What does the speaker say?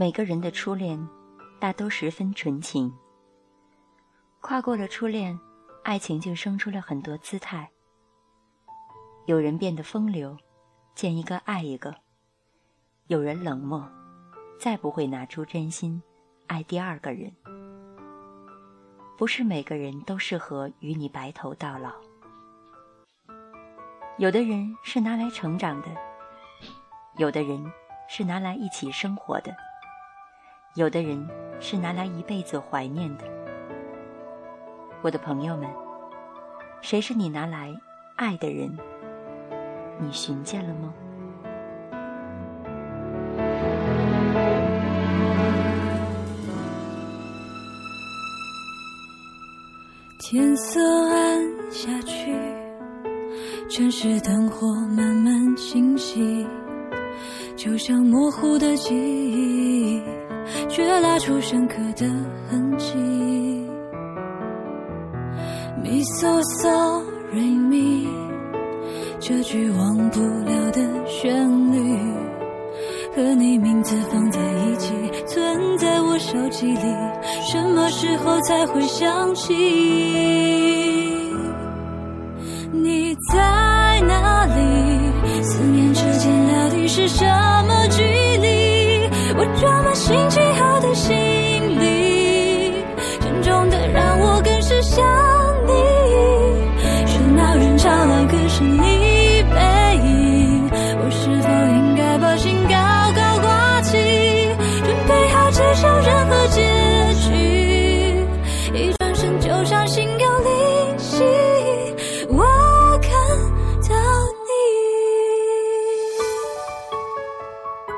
每个人的初恋，大都十分纯情。跨过了初恋，爱情就生出了很多姿态。有人变得风流，见一个爱一个；有人冷漠，再不会拿出真心爱第二个人。不是每个人都适合与你白头到老。有的人是拿来成长的，有的人是拿来一起生活的，有的人是拿来一辈子怀念的。我的朋友们，谁是你拿来爱的人？你寻见了吗？天色暗下去。城市灯火慢慢清晰，就像模糊的记忆，却拉出深刻的痕迹。Mi so so re mi，这句忘不了的旋律，和你名字放在一起，存在我手机里，什么时候才会想起？什么距离？我装满心情好的心。